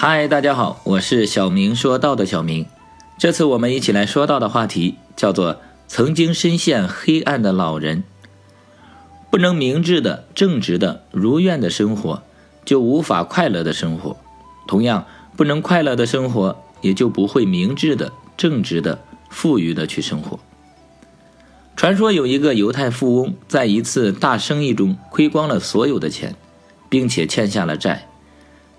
嗨，大家好，我是小明说道的小明。这次我们一起来说到的话题叫做“曾经深陷黑暗的老人”。不能明智的、正直的、如愿的生活，就无法快乐的生活；同样，不能快乐的生活，也就不会明智的、正直的、富裕的去生活。传说有一个犹太富翁，在一次大生意中亏光了所有的钱，并且欠下了债。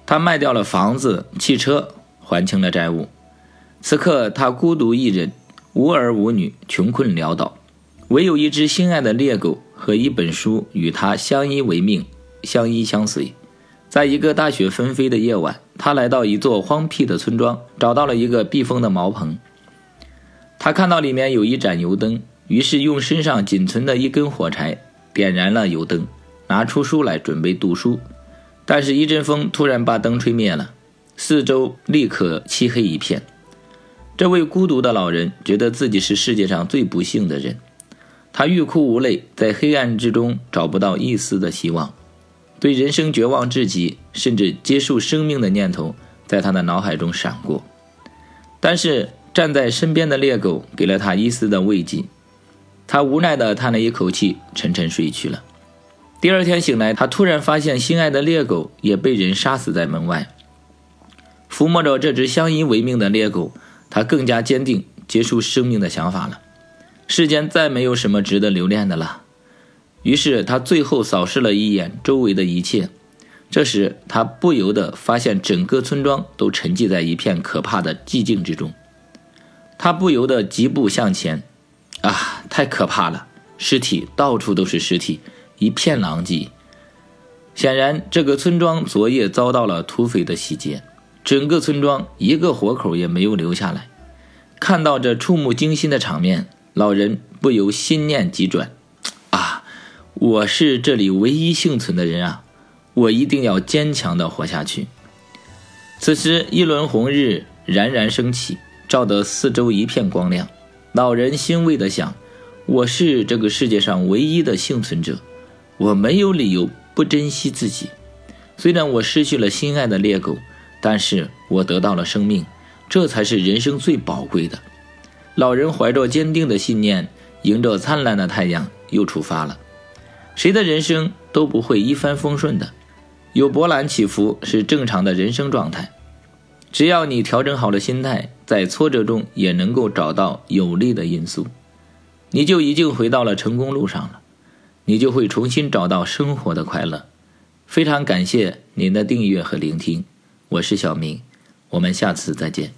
他卖掉了房子、汽车，还清了债务。此刻他孤独一人，无儿无女，穷困潦倒，唯有一只心爱的猎狗和一本书与他相依为命、相依相随。在一个大雪纷飞的夜晚，他来到一座荒僻的村庄，找到了一个避风的茅棚。他看到里面有一盏油灯，于是用身上仅存的一根火柴点燃了油灯，拿出书来准备读书。但是，一阵风突然把灯吹灭了，四周立刻漆黑一片。这位孤独的老人觉得自己是世界上最不幸的人，他欲哭无泪，在黑暗之中找不到一丝的希望，对人生绝望至极，甚至结束生命的念头在他的脑海中闪过。但是，站在身边的猎狗给了他一丝的慰藉，他无奈地叹了一口气，沉沉睡去了。第二天醒来，他突然发现心爱的猎狗也被人杀死在门外。抚摸着这只相依为命的猎狗，他更加坚定结束生命的想法了。世间再没有什么值得留恋的了。于是他最后扫视了一眼周围的一切，这时他不由得发现整个村庄都沉寂在一片可怕的寂静之中。他不由得疾步向前，啊，太可怕了！尸体到处都是尸体。一片狼藉，显然这个村庄昨夜遭到了土匪的洗劫，整个村庄一个活口也没有留下来。看到这触目惊心的场面，老人不由心念急转：啊，我是这里唯一幸存的人啊！我一定要坚强的活下去。此时，一轮红日冉冉升起，照得四周一片光亮。老人欣慰的想：我是这个世界上唯一的幸存者。我没有理由不珍惜自己。虽然我失去了心爱的猎狗，但是我得到了生命，这才是人生最宝贵的。老人怀着坚定的信念，迎着灿烂的太阳，又出发了。谁的人生都不会一帆风顺的，有波澜起伏是正常的人生状态。只要你调整好了心态，在挫折中也能够找到有利的因素，你就已经回到了成功路上了。你就会重新找到生活的快乐。非常感谢您的订阅和聆听，我是小明，我们下次再见。